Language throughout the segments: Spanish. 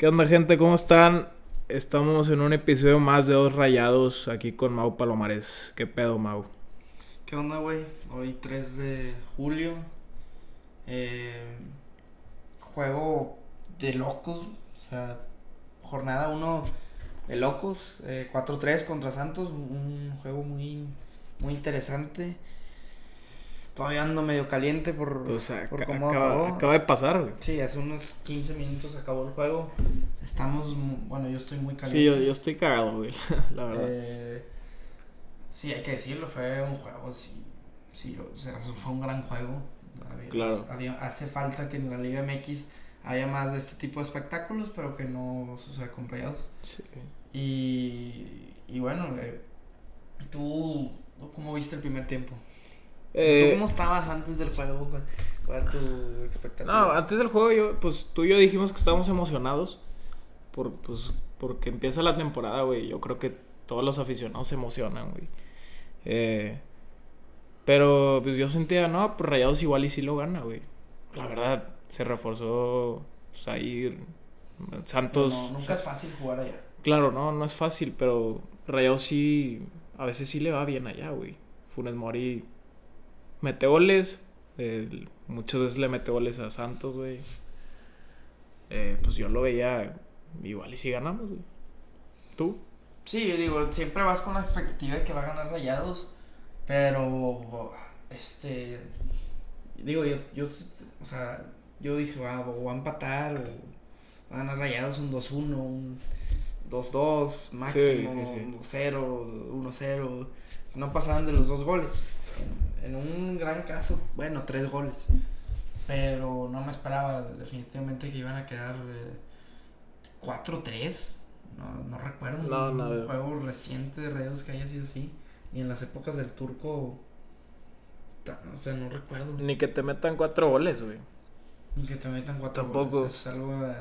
¿Qué onda, gente? ¿Cómo están? Estamos en un episodio más de Dos Rayados aquí con Mau Palomares. ¿Qué pedo, Mau? ¿Qué onda, güey? Hoy 3 de julio. Eh, juego de locos. O sea, jornada 1 de locos. Eh, 4-3 contra Santos. Un juego muy, muy interesante. Todavía ando medio caliente por, Pues por cómo acaba, acabó. acaba de pasar, güey. Sí, hace unos 15 minutos acabó el juego. Estamos, bueno, yo estoy muy caliente. Sí, yo, yo estoy cagado, güey. La verdad. Eh, sí, hay que decirlo, fue un juego, sí, sí, o sea, fue un gran juego. Había- Claro. había- hace falta que en la Liga MX haya más de este tipo de espectáculos, pero que no suceda con Rayados. Sí. Y, y bueno, eh, ¿tú, tú cómo viste el primer tiempo? ¿Tú Eh, cómo estabas antes del juego? ¿Cuál, cuál era tu expectativa? no, antes del juego, yo, pues tú y yo dijimos que estábamos emocionados. Por, pues, porque empieza la temporada, güey. Yo creo que todos los aficionados se emocionan, güey. Eh, pero pues yo sentía, no, pues Rayados igual y sí lo gana, güey. La verdad, se reforzó pues, ahí. Santos. No, nunca es fácil jugar allá. Claro, no, no es fácil, pero Rayados sí, a veces sí le va bien allá, güey. Funes Mori mete goles, eh, muchas veces le mete goles a Santos, güey. Eh, pues yo lo veía igual y si ganamos, güey. ¿Tú? Sí, yo digo, siempre vas con la expectativa de que va a ganar Rayados, pero este digo yo yo o sea, yo dije, va, o va a empatar o va a ganar Rayados un 2-1, un 2-2 máximo, sí, sí. un 2-0, 1-0. No pasaban de los dos goles. En, en un gran caso, bueno, tres goles. Pero no me esperaba definitivamente que iban a quedar eh, 4-3. No, no recuerdo No, un juego reciente de Rayados que haya sido así. Ni en las épocas del turco. O sea, no recuerdo. Ni que te metan cuatro goles, güey. Ni que te metan cuatro Tampoco. goles. Es algo eh,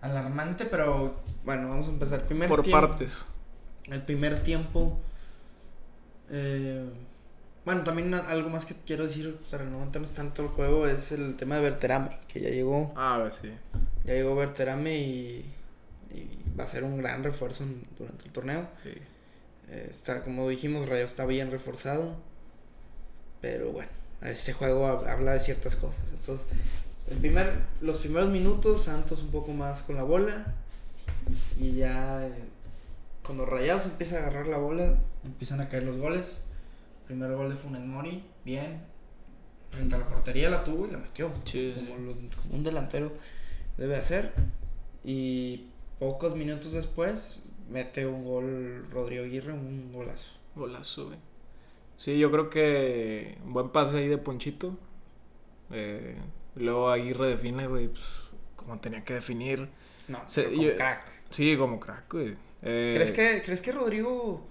alarmante, pero bueno, vamos a empezar. Primer Por tiempo- partes. El primer tiempo. eh, bueno, también algo más que quiero decir para no meternos tanto el juego es el tema de Berterame, que ya llegó. Ah, ver, sí. Ya llegó Berterame y, y va a ser un gran refuerzo en- durante el torneo. Sí. Eh, está, como dijimos, Rayo está bien reforzado. Pero bueno, este juego hab- habla de ciertas cosas. Entonces, el primer, los primeros minutos, Santos un poco más con la bola. Y ya eh, cuando Rayados empieza a agarrar la bola, empiezan a caer los goles. Primer gol de Funes Mori, bien. Frente a la portería la tuvo y la metió. Sí, como, sí. lo- como un delantero debe hacer. Y pocos minutos después mete un gol Rodrigo Aguirre, un golazo. Golazo, güey. Sí, yo creo que un buen pase ahí de Ponchito. Eh, luego Aguirre define, güey, pues, como tenía que definir. No, Se- como yo- crack. Sí, como crack, güey. Eh, ¿Crees que, ¿Crees que Rodrigo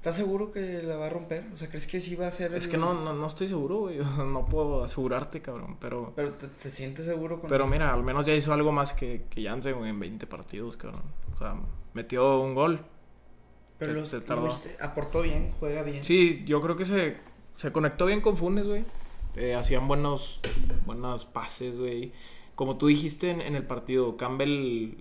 está seguro que la va a romper? O sea, ¿crees que sí va a ser Es el- que no, no, no estoy seguro, güey. o sea, No puedo asegurarte, cabrón. Pero, Pero te, te sientes seguro con pero mira, al menos ya hizo algo más que, que Jansen, güey, en 20 partidos, cabrón. O sea, metió un gol. Pero se- lo- se tardó. viste, aportó bien, juega bien. Sí, yo creo que se, se conectó bien con Funes, güey. Eh, hacían buenos, buenos pases, güey. Como tú dijiste en, en el partido, Campbell,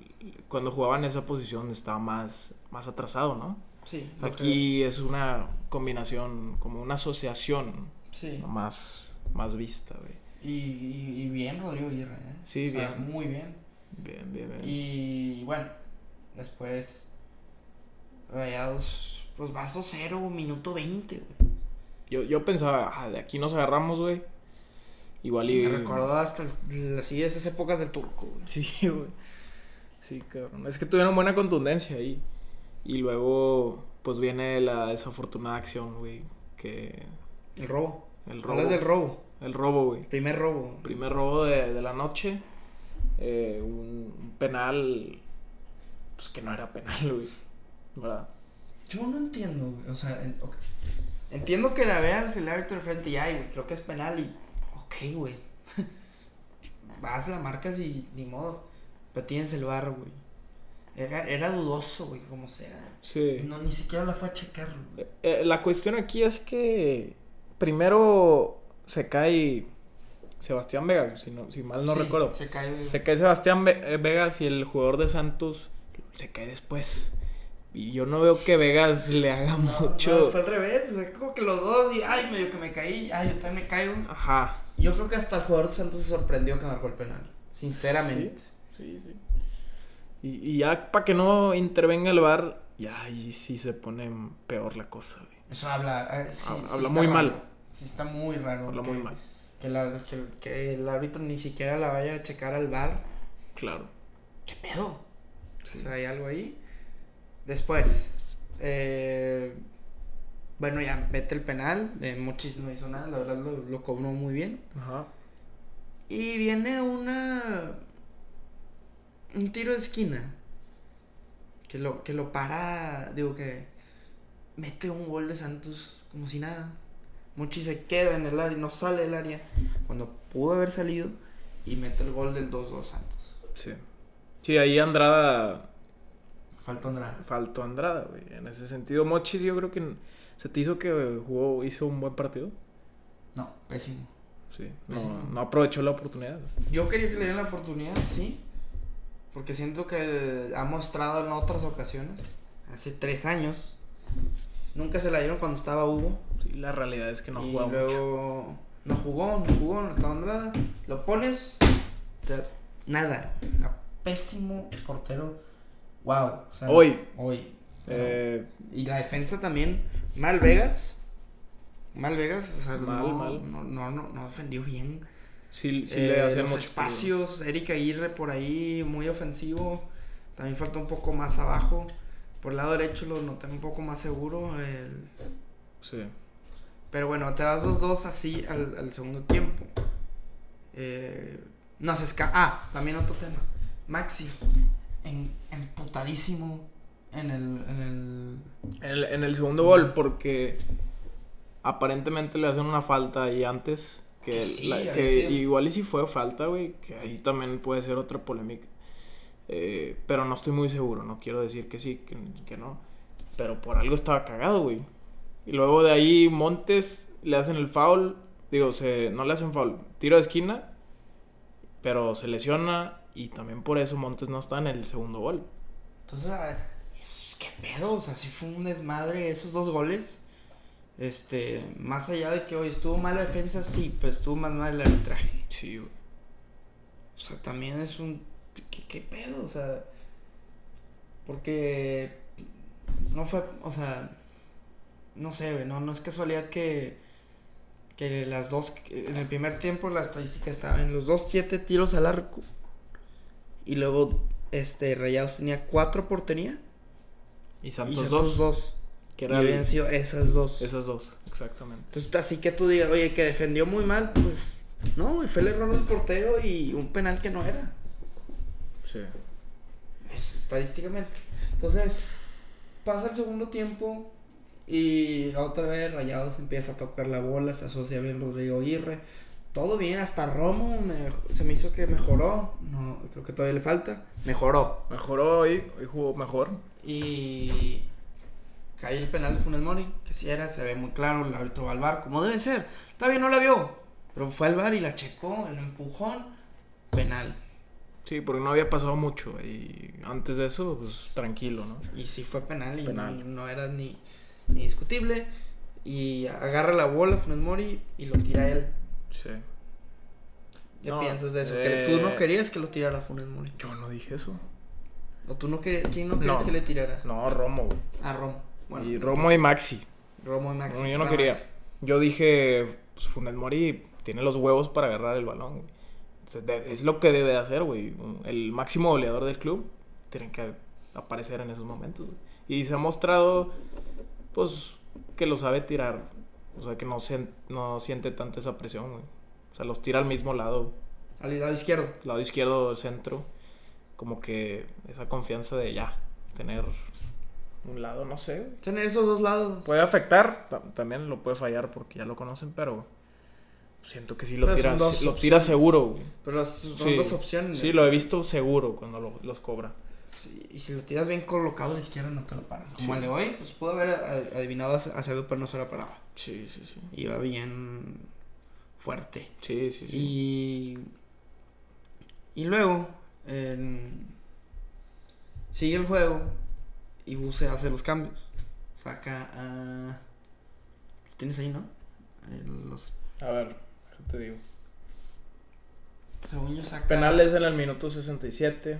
cuando jugaba en esa posición, estaba más, más atrasado, ¿no? Sí, Aquí es una combinación, como una asociación más, más vista, güey. Y, y, y bien Rodrigo Aguirre, ¿eh? Sí, O sea, bien. Muy bien. Bien, bien, bien. Y bueno, después Rayados, pues vas 2-0, minuto 20, güey. Yo, yo pensaba, ah, de aquí nos agarramos, güey. Igual y... Me recordó hasta el- así esas épocas del turco, güey. Sí, güey. Sí, cabrón. Es que tuvieron buena contundencia ahí. Y luego, pues viene la desafortunada acción, güey. Que. El robo. El robo. Hablas del robo. El robo, güey. Primer robo. Primer robo de, de la noche. Eh, un, un penal. Pues que no era penal, güey. ¿Verdad? Yo no entiendo, güey. O sea, en- entiendo que la veas el árbitro de frente y ay, güey, creo que es penal y. Ok, güey. Vas, la marcas y ni modo. Pero tienes el bar, güey. Era, era dudoso, güey, como sea. Sí. No, ni siquiera la fue a checar, güey. Eh, eh, la cuestión aquí es que. Primero se cae Sebastián Vega, si, no, si mal no Sí, recuerdo. Se cae. Se cae Sebastián eh, Vegas y el jugador de Santos se cae después. Y yo no veo que Vegas le haga No, mucho. no, fue al revés, güey. Como que los dos, y ay, medio que me caí, ay, yo también me caigo. Ajá. Yo creo que hasta el jugador de Santos se sorprendió que marcó el penal. Sinceramente. Sí, sí. Y, y ya para que no intervenga el VAR, ya ahí sí se pone peor la cosa, güey. Eso habla. eh, sí, Habla- sí habla está muy raro. mal. Sí, está muy raro. Habla que, muy mal. Que, la- que- que el árbitro ni siquiera la vaya a checar al bar. Claro. ¿Qué pedo? Sí. O sea, hay algo ahí. Después, eh, bueno, ya mete el penal. De Mochis no hizo nada, la verdad lo, lo cobró muy bien. Ajá. Y viene una. Un tiro de esquina. Que lo, que lo para. Digo que. Mete un gol de Santos como si nada. Mochi se queda en el área, no sale del área. Cuando pudo haber salido. Y mete el gol del 2-2 Santos. Sí. Sí, ahí Andrada Faltó Andrade. faltó Andrada, güey. En ese sentido, Mochis yo creo que se te hizo que jugó, hizo un buen partido. No, pésimo. Sí. No, no. no aprovechó la oportunidad. Yo quería que le dieran la oportunidad, sí. Porque siento que ha mostrado en otras ocasiones. Hace tres años. Nunca se la dieron cuando estaba Hugo. Sí, la realidad es que no y jugaba mucho. luego no jugó, no jugó, no estaba nada. Lo pones, te- nada. A pésimo portero. Wow. o sea, Hoy. Hoy. Pero- Eh, y la defensa también. Mal Vegas. Mal Vegas. O sea, Mal, no, mal. No, no, no, no defendió bien. Sí, sí Eh, le hacían los mucho espacios. Eric Aguirre por ahí, muy ofensivo. También falta un poco más abajo. Por el lado derecho lo noté un poco más seguro. el- Sí. pero bueno, te das 2-2 así al, al segundo tiempo. Eh, no se escapa. Ah, también otro tema. Maxi, en, emputadísimo en el, en el. En el, en el segundo gol, porque aparentemente le hacen una falta ahí antes. Que, Que sí, la- que igual y si fue falta, güey. Que ahí también puede ser otra polémica. Eh, pero no estoy muy seguro. No quiero decir que sí, que, que no. Pero por algo estaba cagado, güey. Y luego de ahí Montes le hacen el foul. Digo, se, no le hacen foul. Tiro de esquina. Pero se lesiona. Y también por eso Montes no está en el segundo gol. Entonces, es- ¿qué pedo? O sea, sí fue un desmadre esos dos goles. Este, más allá de que hoy estuvo mal la defensa, sí, pero estuvo más mal el arbitraje. Sí, güey. O sea, también es un. ¿Qué, qué pedo? O sea. Porque. No fue. O sea. No sé, güey, no, no es casualidad que. Que las dos. En el primer tiempo la estadística estaba en los dos, siete tiros al arco. Y luego, este, Rayados tenía cuatro portería. Y y Santos Santos dos. dos. Que Y era el- sido esas dos. Esas dos, exactamente. Entonces, así que tú digas, oye, que defendió muy mal, pues. No, güey, fue el error del portero y un penal que no era. Sí. Es- estadísticamente. Entonces, pasa el segundo tiempo y otra vez Rayados empieza a tocar la bola, se asocia bien Rodrigo Aguirre. Todo bien, hasta Romo me- se me hizo que mejoró. No, creo que todavía le falta. Mejoró. Mejoró hoy, hoy jugó mejor. Y cae el penal de Funes Mori, que si era, se ve muy claro, el árbitro va al bar, como debe ser. Está bien, no la vio, pero fue al bar y la checó, el empujón, penal. Sí, porque no había pasado mucho. Y antes de eso, pues tranquilo, ¿no? Y sí fue penal y Penal. No, no era ni, ni discutible. Y agarra la bola Funes Mori y lo tira él. Sí. ¿Qué No, piensas de eso? Que eh, tú no querías que lo tirara Funes Mori. Yo no dije eso. O tú no querías, ¿quién no querías No. que le tirara? No, Romo, güey. A Romo. Bueno, y Romo y Maxi. Romo y Maxi. No, yo no quería. Yo dije, pues Funes Mori tiene los huevos para agarrar el balón, Es lo que debe de hacer, güey. El máximo goleador del club tiene que aparecer en esos momentos, güey. Y se ha mostrado, pues, que lo sabe tirar. O sea, que no, sien- no siente tanta esa presión, güey. O sea, los tira al mismo lado. Al lado izquierdo. lado izquierdo del centro, como que esa confianza de ya, tener un lado, no sé. güey. Tener esos dos lados. Puede afectar, ta- también lo puede fallar porque ya lo conocen, pero siento que sí lo Pero tira, dos lo tira seguro, güey. Pero son Sí. dos opciones. Sí, lo he visto seguro cuando lo- los cobra. Sí, y si lo tiras bien colocado a la izquierda no te lo paran. Como Sí. el de hoy, pues pudo haber a- adivinado hacia hacia pero no se lo paraba. Sí, sí, sí. Iba bien fuerte. Sí, sí, sí. Y, y luego sigue el juego y Buse hace los cambios. Saca a... ¿Lo tienes ahí, no? Eh, Los, A ver, ¿qué te digo? según yo saca... Penales en el minuto 67.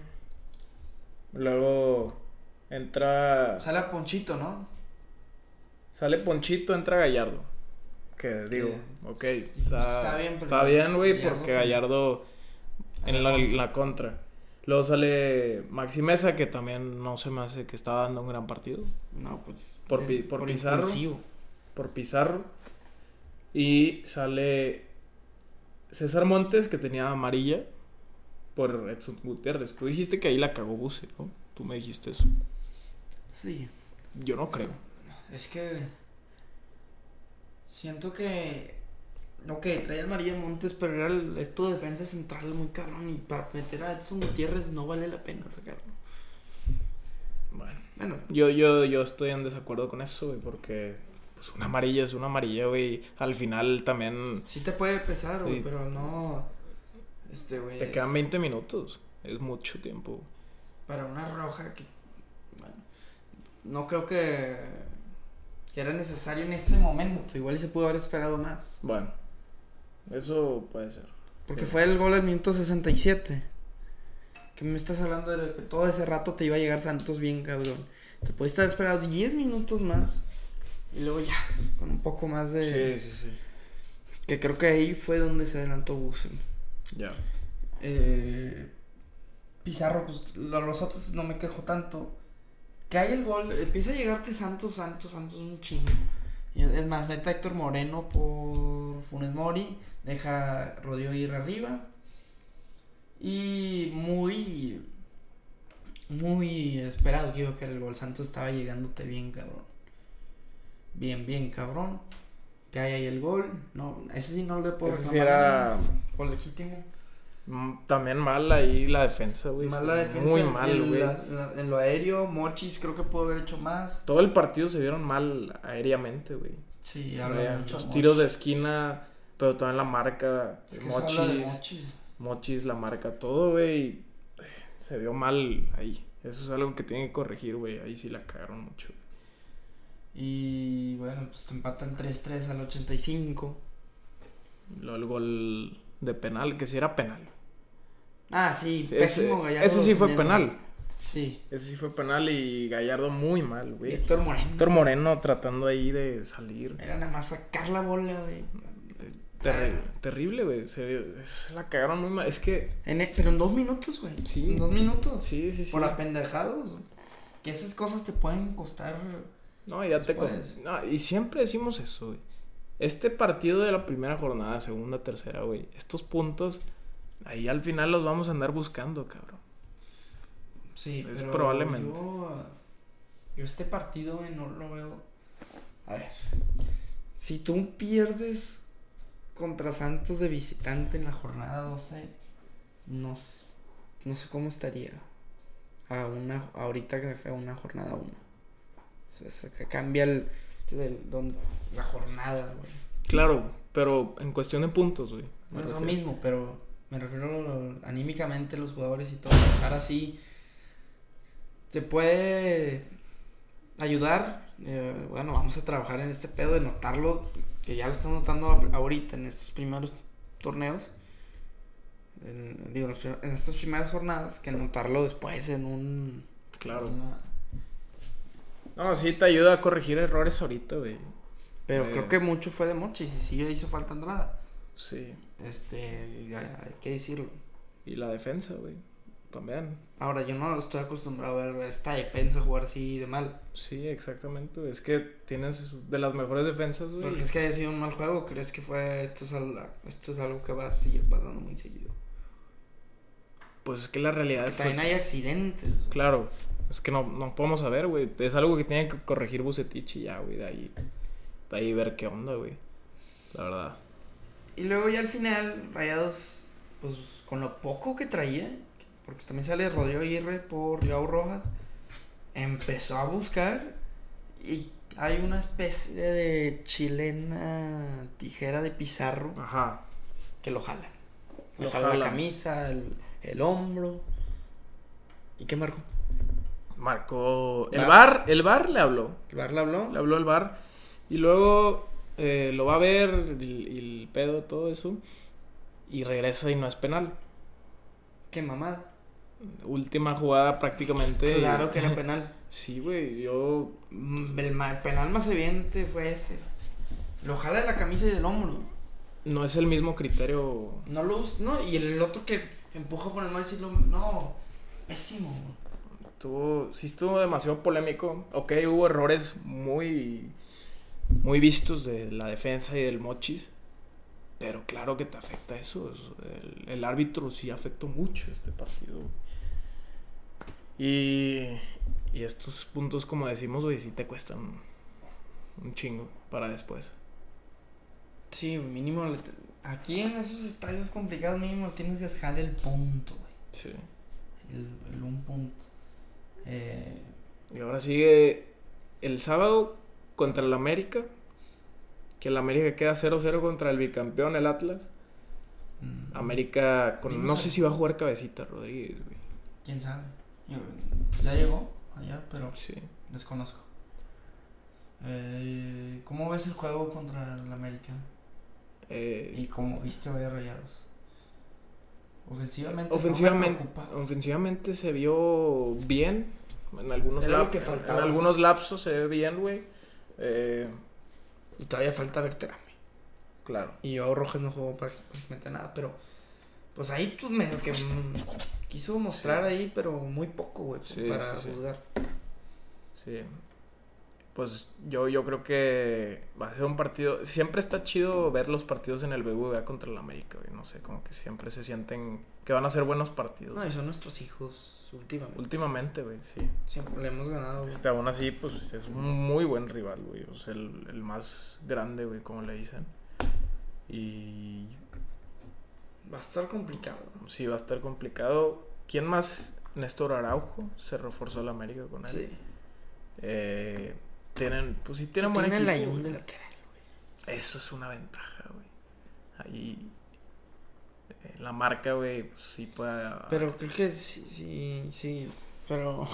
Luego entra. Sale a Ponchito, ¿no? Sale Ponchito, entra Gallardo. Que digo, ok. Está, está bien, pero está bien, güey, Gallardo porque Gallardo En en la la, contra. Luego sale Maxi Mesa, que también no se me hace que estaba dando un gran partido. No, pues... Por eh, por Pizarro. impulsivo. Por Pizarro. Y sale César Montes, que tenía amarilla. Por Edson Gutiérrez. Tú dijiste que ahí la cagó Buse, ¿no? Tú me dijiste eso. Sí. Yo no creo. Es que siento que ok, traías María Montes, pero era el, es tu defensa central muy cabrón y para meter a Edson Gutiérrez no vale la pena sacarlo. Bueno. Bueno, Yo, yo, yo estoy en desacuerdo con eso, güey, porque pues una amarilla es una amarilla, güey. Al final también sí te puede pesar, güey, pero no este güey te es quedan 20 minutos. Es mucho tiempo. para una roja que bueno, no creo que que era necesario en ese momento, igual y se pudo haber esperado más. Bueno, eso puede ser. Porque Sí. fue el gol al minuto 67. Que me estás hablando de que todo ese rato te iba a llegar Santos bien, cabrón. Te pudiste haber esperado 10 minutos más. Y luego ya, con un poco más de... Sí, sí, sí. Que creo que ahí fue donde se adelantó Busen. Ya. Eh, Pizarro, pues lo- los otros no me quejo tanto. Que hay el gol, empieza a llegarte Santos, Santos, Santos un chingo. Es más, mete a Héctor Moreno por Funes Mori, deja a Rodrigo ir arriba. Y muy, muy esperado que iba a caer el gol. Santos estaba llegándote bien, cabrón. Bien, bien, cabrón. Que hay ahí el gol. No, ese sí no le puedo Ese sí era. Gol legítimo. mm, también mal ahí la defensa, güey. Mala defensa. Muy mal, güey. la- en la- en lo aéreo, Mochis creo que pudo haber hecho más. Todo el partido se vieron mal aéreamente, güey. Sí, habla Vaya, mucho. Los Mochis. tiros de esquina, pero también la marca. Es que se habla de Mochis. Mochis. Mochis, la marca, todo, güey. eh, Se vio mal ahí. Eso es algo que tienen que corregir, güey. Ahí sí la cagaron mucho. Y bueno, pues te empata el 3-3 al 85. Lo el gol de penal, que sí era penal. Ah, sí, Sí, pésimo ese, Gallardo. ese sí fue penal. Sí. Ese sí fue penal y Gallardo muy mal, güey. Héctor Moreno. Héctor Moreno tratando ahí de salir. Era nada más sacar la bola, güey. Terri- terrible, güey. Se, se la cagaron muy mal. Es que. En e- pero en dos minutos, güey. Sí. En dos minutos. Sí, sí, sí. Por apendejados. güey. Que esas cosas te pueden costar. No, ya te Después. cosas. No, y siempre decimos eso, güey. Este partido de la primera jornada, segunda, tercera, güey. Estos puntos, ahí al final los vamos a andar buscando, cabrón. Sí, Es pero probablemente. Yo, yo este partido, güey, no lo veo. A ver. Si tú pierdes contra Santos de visitante en la jornada 12, no, s- no sé cómo estaría. A una, ahorita que fue una jornada 1. O sea, que cambia el, el- don- la jornada, güey. Claro, pero en cuestión de puntos, güey. No me es lo mismo, pero me refiero anímicamente los jugadores y todo. Pasar así te puede ayudar. eh, bueno, vamos a trabajar en este pedo de notarlo, que ya lo estamos notando ahorita en estos primeros torneos. En, digo, en estas primeras jornadas, que notarlo después en un. Claro. una- No, sí te ayuda a corregir errores ahorita, güey. pero Eh. creo que mucho fue de Mochis y sí hizo falta Andrada. Sí. Este, ya hay que decirlo. Y la defensa, güey. También. Ahora, yo no estoy acostumbrado a ver esta defensa jugar así de mal. Sí, exactamente. Es que tienes de las mejores defensas, ¿No güey. crees que haya sido un mal juego? ¿Crees que fue esto es, al- esto es algo que va a seguir pasando muy seguido? Pues es que la realidad Que fue- también hay accidentes. Claro, es que no, no podemos saber, güey. Es algo que tiene que corregir Bucetich y ya, güey. De ahí, de ahí ver qué onda, güey. La verdad. Y luego ya al final, Rayados, pues con lo poco que traía, porque también sale Rodrigo Aguirre por Joao Rojas, empezó a buscar y hay una especie de chilena tijera de Pizarro Ajá. que lo jalan. Lo, Lo jala la jalan. camisa, el, el hombro. ¿Y qué marcó? Marcó. El bar, el bar le habló. ¿El bar le habló? Le habló el bar. Y luego eh, lo va a ver y el pedo, todo eso. Y regresa y no es penal. Qué mamada. Última jugada prácticamente. Claro que era penal. Sí, güey. Yo. Mm, El, penal más evidente fue ese. Lo jala de la camisa y del hombro. No es el mismo criterio. No lo us- No, y el otro que empuja por el sí lo. No. Pésimo. Estuvo, sí estuvo demasiado polémico. Ok, hubo errores muy, muy vistos de la defensa y del Mochis. Pero claro que te afecta eso. es- El, el árbitro sí afectó mucho este partido. Y, y estos puntos, como decimos, güey, sí te cuestan un chingo para después. Sí, mínimo. Aquí en esos estadios complicados, mínimo tienes que dejar el punto, güey. Sí. El, el un punto. Eh, Y ahora sigue el sábado contra el América. Que el América queda 0-0 contra el bicampeón, el Atlas. mm, América con. No sé si va a jugar cabecita Rodríguez, güey. ¿Quién sabe? Ya llegó allá, pero Sí. desconozco. Eh, ¿Cómo ves el juego contra el América? Eh, ¿Y cómo viste hoy a Rayados? Ofensivamente. no me ofensivamente, preocupa. ofensivamente se vio bien. En algunos, lap- que en- faltaba. en algunos lapsos se ve bien, güey. Eh, Y todavía falta Berterame. claro. Y yo Rojas no jugó práct- prácticamente nada, pero pues ahí pues medio que mm, quiso mostrar ahí, pero muy poco, güey, Sí, para sí. juzgar. Sí. Pues yo, yo creo que va a ser un partido. Siempre está chido ver los partidos en el BBVA contra el América, güey. No sé, como que siempre se sienten que van a ser buenos partidos. No, y son nuestros hijos últimamente. Últimamente, güey, sí. Siempre le hemos ganado. güey. Este, aún así, pues es un muy buen rival, güey. O sea, el, el más grande, güey, como le dicen. Y Va a estar complicado. sí, va a estar complicado. ¿Quién más? Néstor Araujo se reforzó el América con él. Sí. Eh, tienen, pues sí, tienen buen Tiene equipo. la lateral. Eso es una ventaja, güey. Ahí eh, la marca, güey, pues sí puede. Pero creo que sí, sí, sí. Pero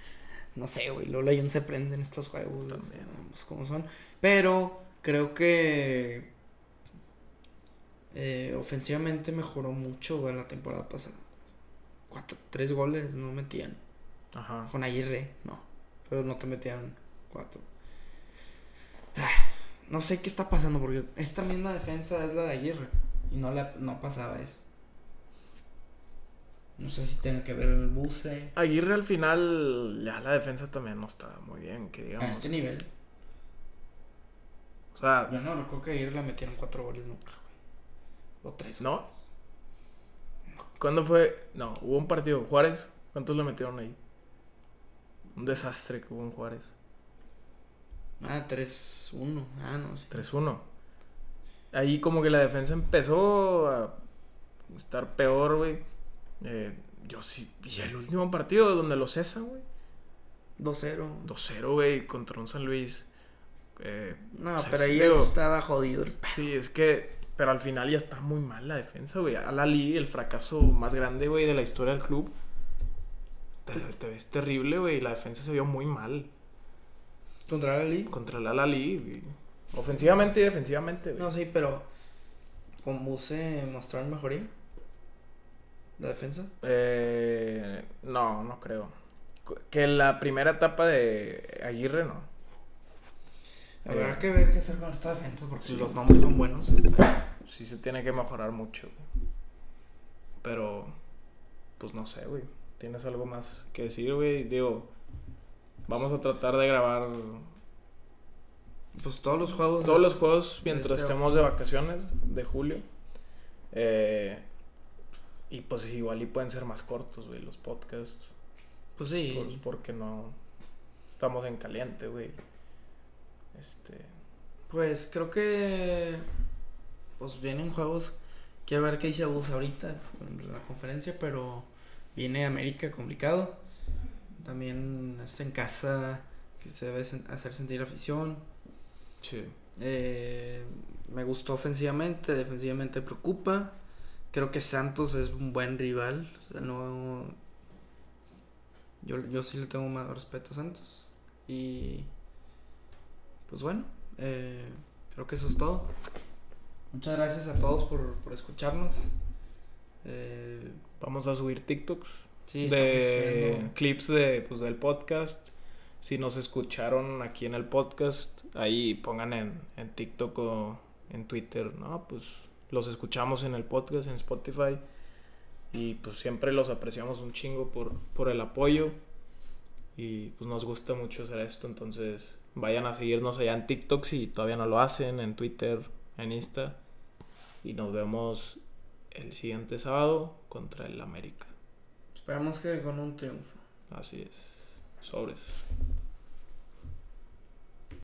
no sé, güey. Lola Ayun se prende en estos juegos. También. Pues como son. Pero creo que eh, ofensivamente mejoró mucho güey, la temporada pasada. Cuatro, tres goles no metían. Ajá. Con Aguirre, no. Pero no te metían Ah, No sé qué está pasando porque esta misma defensa es la de Aguirre. Y no, la, no pasaba eso. No sé si tenga que ver el buce. Aguirre al final, ya la defensa también no está muy bien, que A digamos. este nivel. O sea, Yo no recuerdo que Aguirre la metieron cuatro goles nunca, güey. O tres. ¿no? ¿Cuándo fue? No, hubo un partido. Juárez, ¿cuántos le metieron ahí? Un desastre que hubo en Juárez. Ah, 3-1. Ah, no, sí. 3-1. Ahí como que la defensa empezó a estar peor, güey. Eh, yo sí. Y el último partido donde lo cesan, güey. 2-0. 2-0, güey, contra un San Luis. Eh, No, sea, pero ahí digo, estaba jodido el pe- Sí, es que. Pero al final ya está muy mal la defensa, güey. Al Ali, el fracaso más grande, güey, de la historia del club. Te, te ves terrible, güey. La defensa se vio muy mal. Contra la Liga. Contra el Ali, güey. Ofensivamente y defensivamente, güey. No, sí, pero. Con Buse mostraron mejoría. La defensa. Eh, no, no creo. Que la primera etapa de Aguirre, no. Habrá Eh, que ver qué hacer con esta defensa porque sí. los nombres son buenos. Sí se tiene que mejorar mucho, güey. Pero, pues no sé, güey. ¿Tienes algo más que decir, güey? Digo, vamos a tratar de grabar Pues todos los juegos. todos los juegos mientras este- estemos de vacaciones de julio. Eh, y pues igual y pueden ser más cortos, güey, los podcasts. Pues sí. Pues porque no estamos en caliente, güey. Este, Pues creo que. Pues vienen juegos. Quiero ver qué dice Bus ahorita en la conferencia, pero viene América complicado. También está en casa, que se debe hacer sentir afición. sí. Eh, me gustó ofensivamente, defensivamente preocupa. Creo que Santos es un buen rival. O sea, no. Yo, yo sí le tengo más respeto a Santos. Y. Pues bueno, eh, creo que eso es todo. Muchas gracias a todos por, por escucharnos. Eh, Vamos a subir TikToks sí, de clips de, pues, del podcast. Si nos escucharon aquí en el podcast, ahí pongan en, en TikTok o en Twitter, ¿no? Pues los escuchamos en el podcast, en Spotify. Y pues siempre los apreciamos un chingo por, por el apoyo. Y pues nos gusta mucho hacer esto. Entonces vayan a seguirnos allá en TikTok si todavía no lo hacen, en Twitter, en Insta. Y nos vemos el siguiente sábado contra el América. Esperamos que con un triunfo. Así es. Sobres.